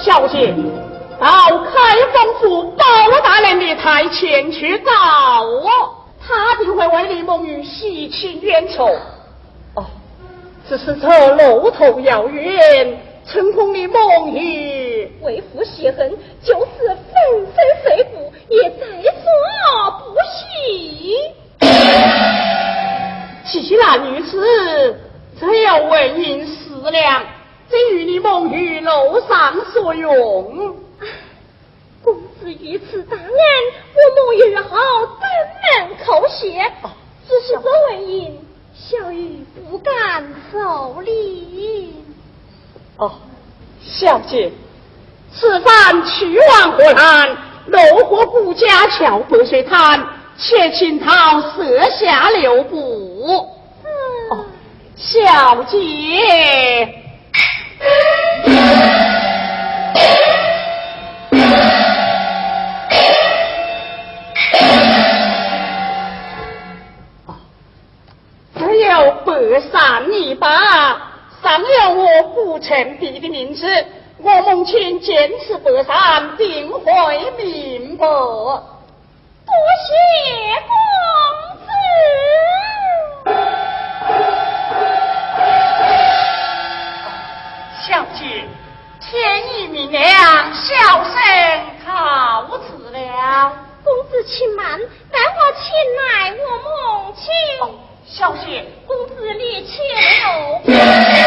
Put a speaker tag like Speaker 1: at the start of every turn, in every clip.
Speaker 1: 小姐，到开封府高大人的台前去找我，他定会为李梦玉洗清冤仇。哦，只是这路途遥远，成功的梦雨，
Speaker 2: 为父血恨就此粉身碎骨也在所不惜。
Speaker 1: 新西兰女子，只要为人思量。只与你梦玉楼上所用，
Speaker 2: 公子于此大恩，我孟玉好登门叩谢。只是作为人，小玉不敢受礼。
Speaker 1: 哦，小姐，此番去往河南，路过顾家桥、白水滩，且请他舍下留步。
Speaker 2: 哦，
Speaker 1: 小姐。只有白山泥巴上了我古城壁的名字，我母亲坚持白山定会明白。多
Speaker 2: 谢公子。
Speaker 1: 小姐，天意明亮，小生告辞了。
Speaker 2: 公子请慢，待我请来我母亲。
Speaker 1: 小姐，
Speaker 2: 公子你请了。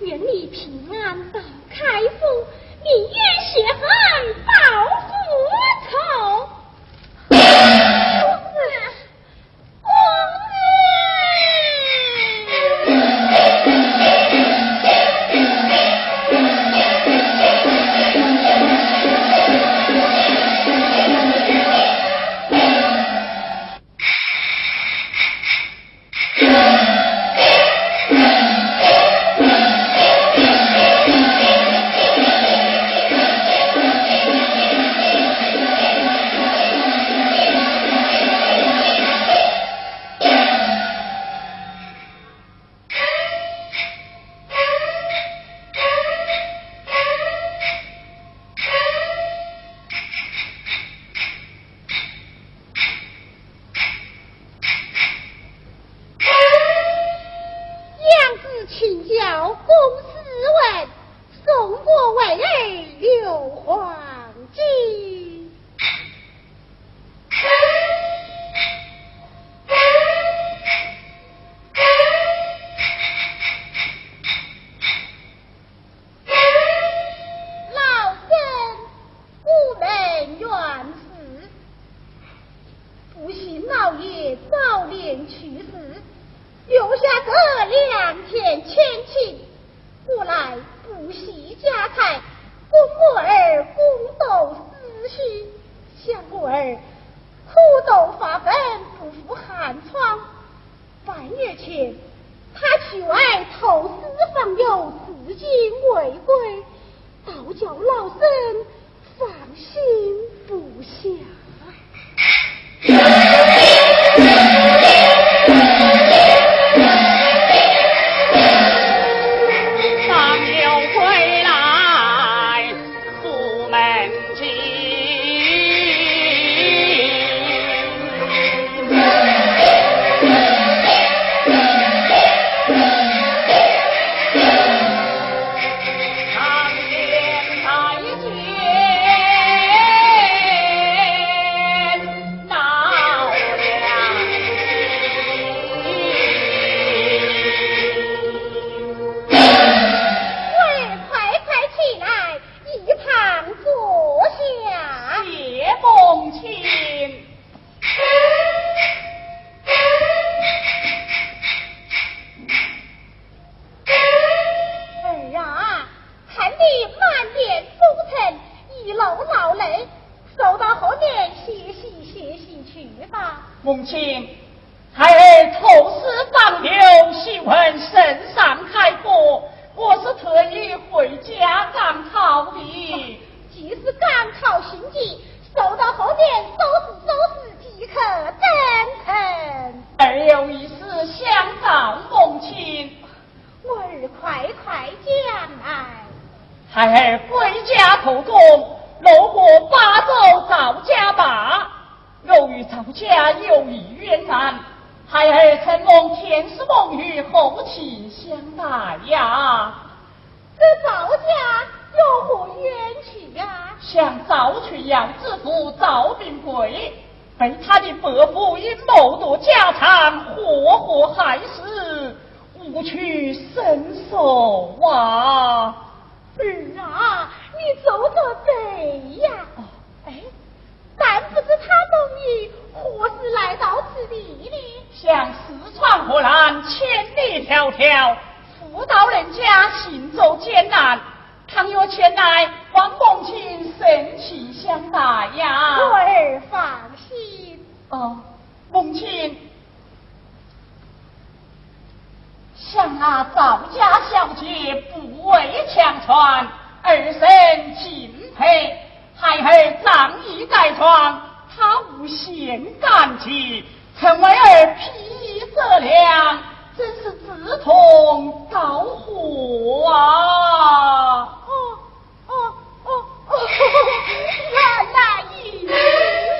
Speaker 2: 愿你平安到开封，你愿学汉。家财，公我儿公斗私绪，相我儿苦斗发奋不负寒窗。半月前，他去外投资访友，至今未归，倒叫老身放心不下。
Speaker 1: 孩儿归家投中路过巴州赵家坝，偶遇赵家有一冤案。孩儿曾蒙天师蒙语，红旗相伴。呀，
Speaker 2: 这赵家有何冤情啊？
Speaker 1: 向赵群阳之父赵秉贵，被他的伯父因谋夺家产，活活害死，无处伸手啊。
Speaker 2: 儿啊，你走得贼呀！哦，哎，但不知他等你何时来到此地呢？
Speaker 1: 向四川河南千里迢迢，赴到人家行走艰难，倘若前来，望公卿盛情相待呀！
Speaker 2: 儿放心。
Speaker 1: 哦，公卿。像那赵家小姐不畏强权，儿身敬佩，孩儿仗义改床，他无限感激，成为儿披衣良凉，真是志同道合啊！哦
Speaker 2: 哦哦哦，哦哦一。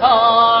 Speaker 1: 啊。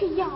Speaker 2: 去要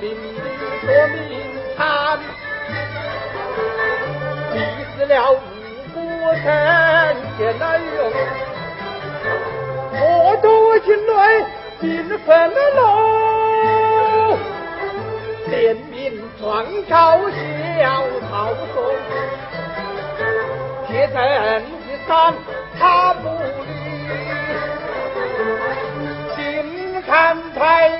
Speaker 3: 明领夺命参，逼死了五谷臣前来用。我多军队兵分了连名状告小曹公，铁证一散他不理，心看太。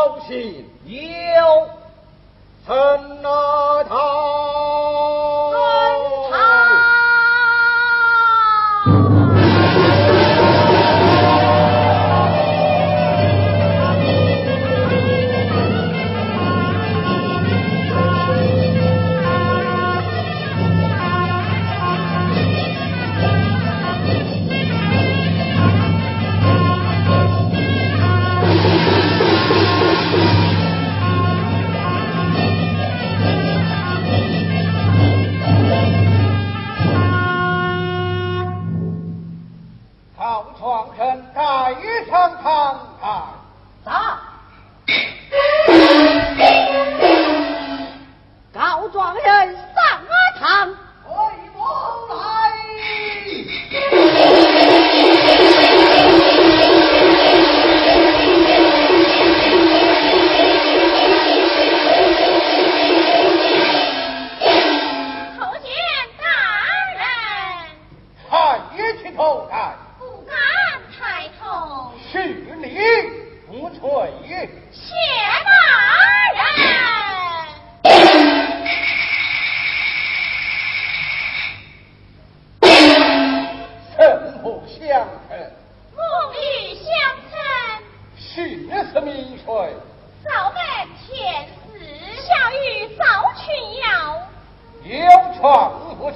Speaker 3: 高兴有，怎奈他。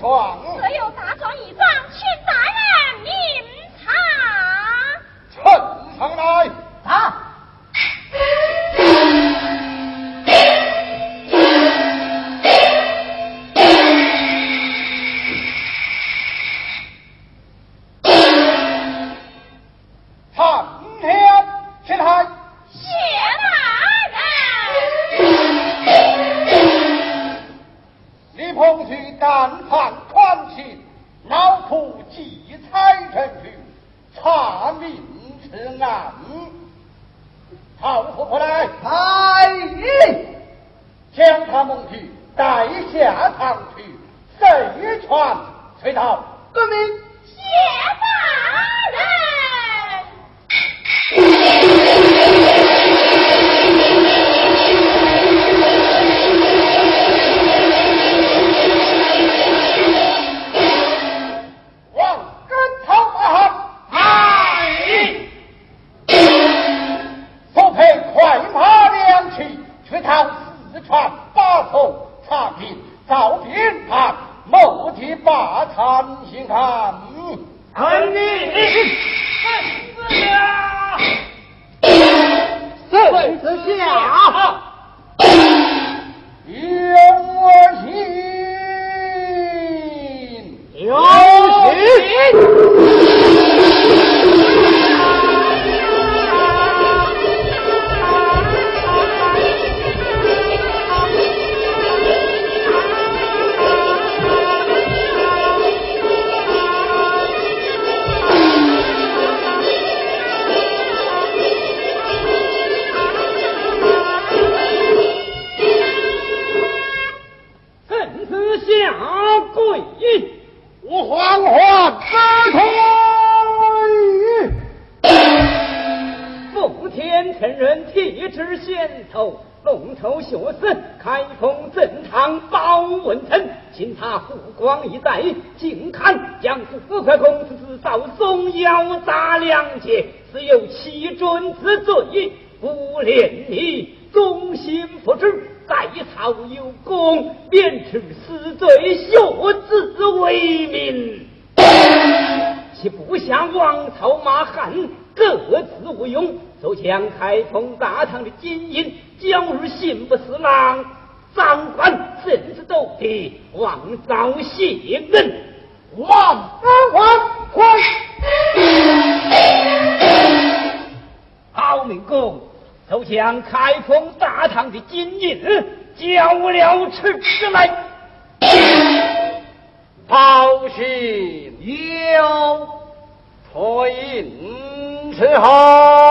Speaker 3: Oh,
Speaker 4: it! 交杂两界自有欺君之罪不怜你忠心不知在朝有功免除死罪学子之威名。其部下王朝马汉各自无用手枪开封大唐的金银交与刑部侍郎掌管政治斗地王昭信恩。之内。
Speaker 3: 报信要退印之后。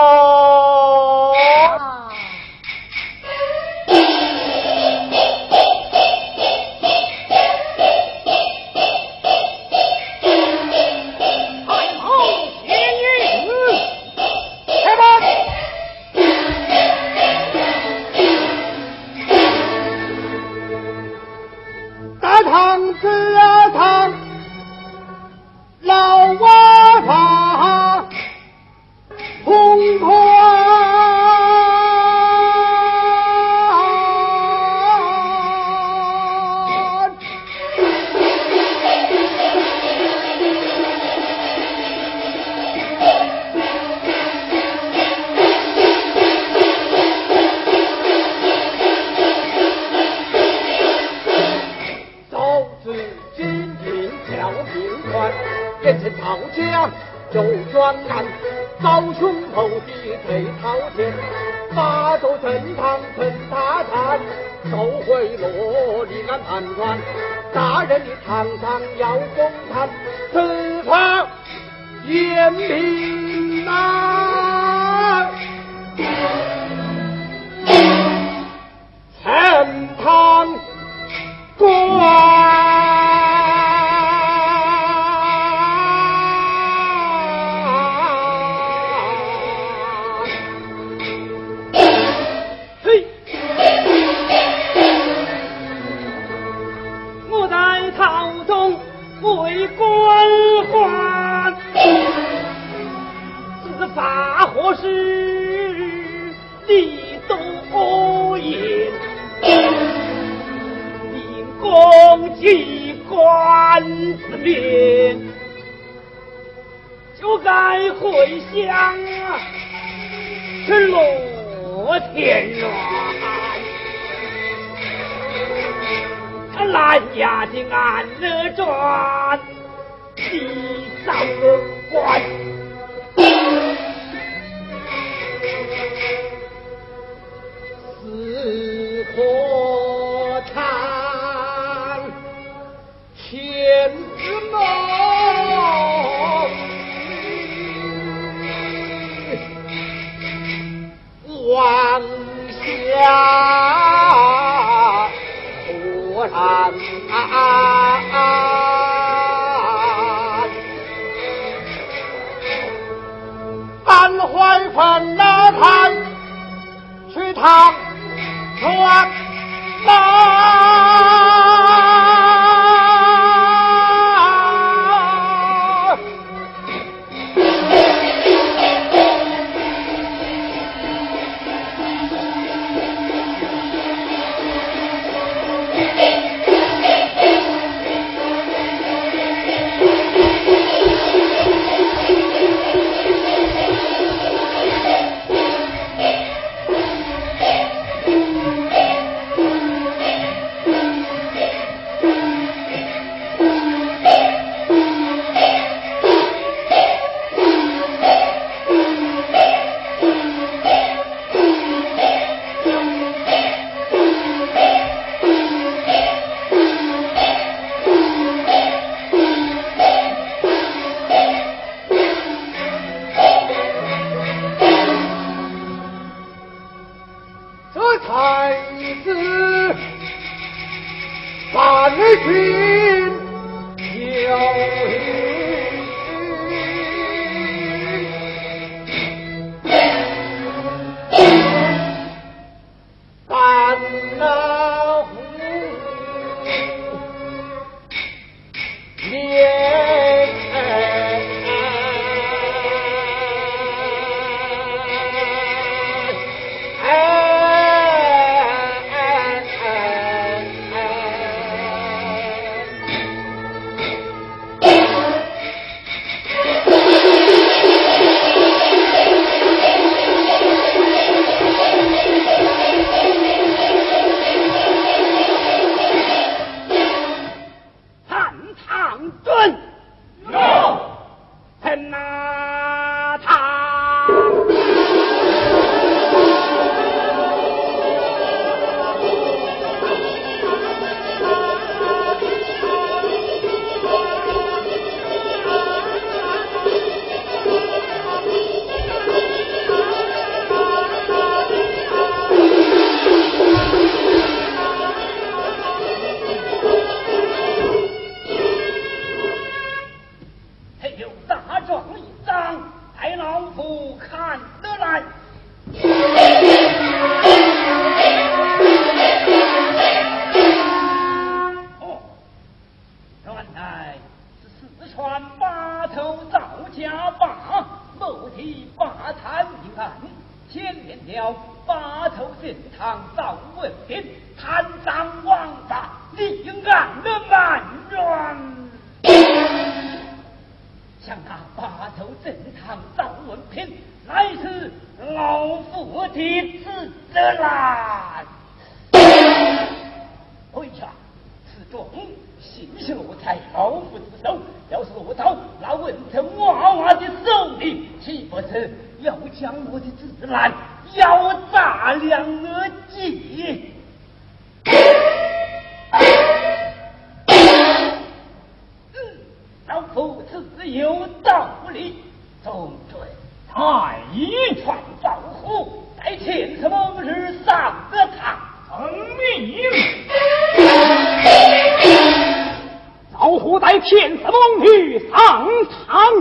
Speaker 4: 唐僧道府里，总太马一串赵虎，在前次猛日丧个，他奉命。赵虎在前次猛女上场。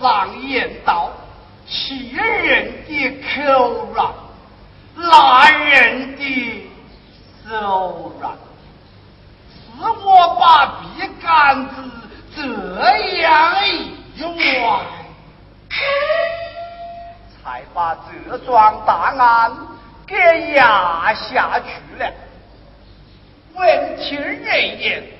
Speaker 5: 常言道，气人的口软，男人的手软，是我把笔杆子这样一歪，才把这桩大案给压下去了。问听人也。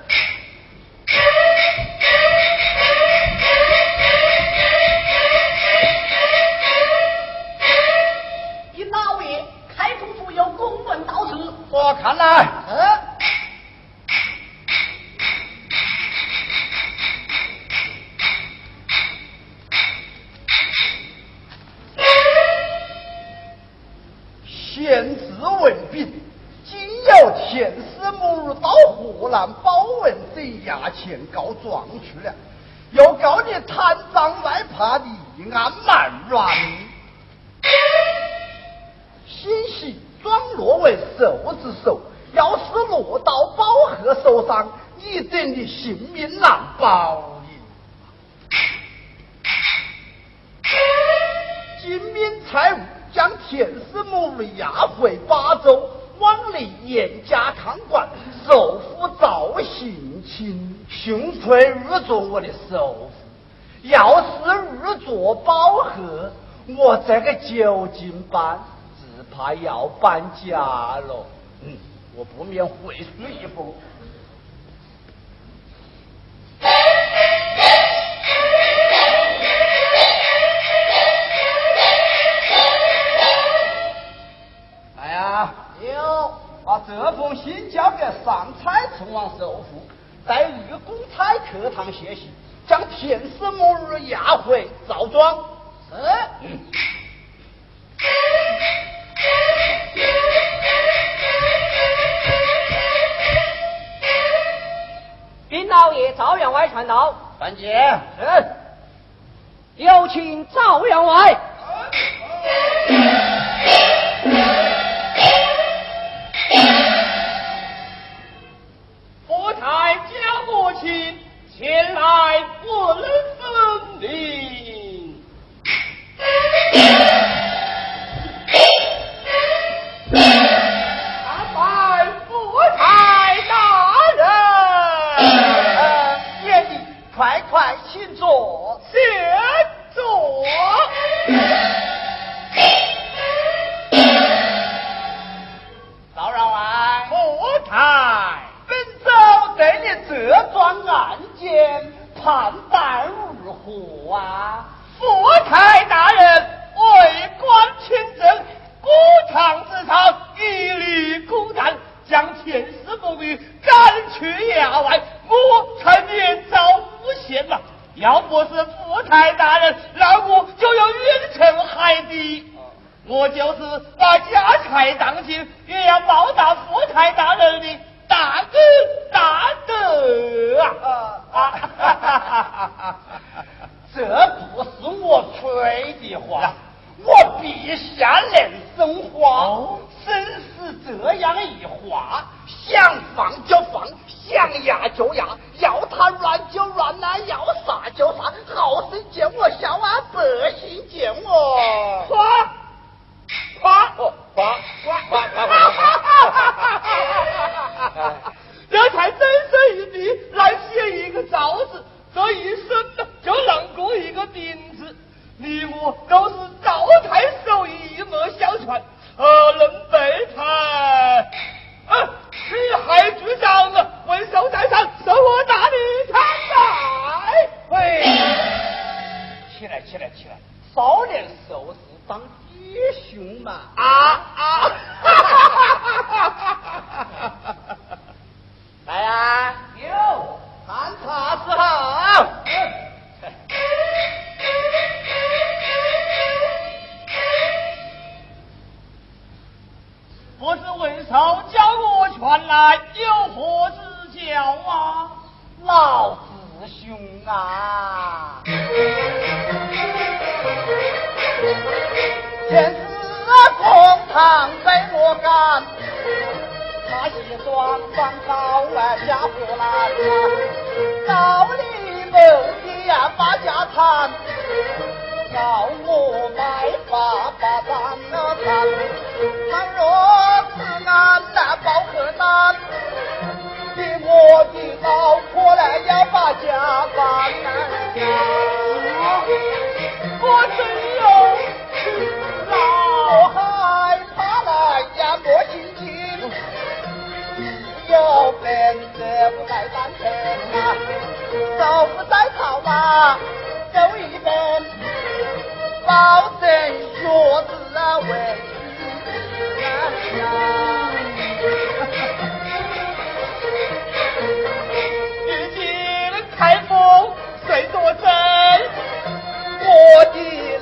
Speaker 5: 我看来，嗯，县知文炳，今要前师母到河南保文等衙前告状去了，又告你贪赃卖怕立案满乱。装落为瘦之手，要是落到包河手上，你等的性命难保。金明财务将田师母押回巴州，往里严加看管，首府赵行亲，幸亏入着我的首，要是入着包河，我这个九斤半。怕要搬家了，嗯，我不免回书一封。哎呀，有，把这封信交给上蔡城王首富，在二公差客堂歇息，将田氏母女押回赵庄。
Speaker 1: 是。禀老爷，赵员外传到。
Speaker 5: 传姐，
Speaker 1: 是。有请赵员外。我台家母亲前来。
Speaker 5: 进左。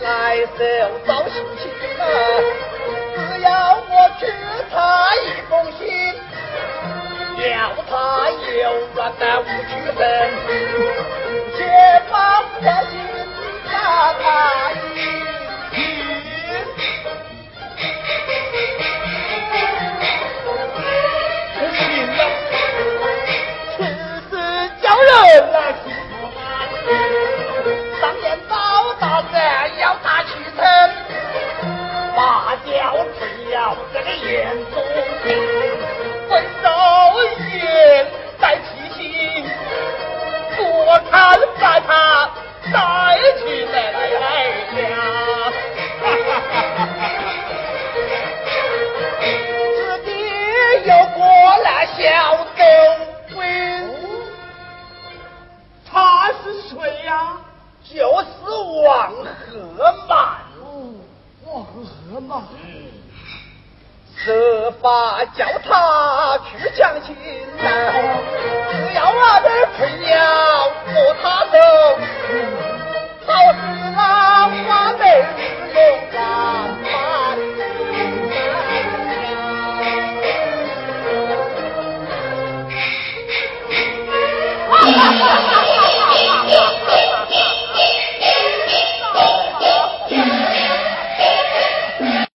Speaker 5: 来生朝夕情，只要我给他一封信，要他有远在无尽的深，解放的心打开。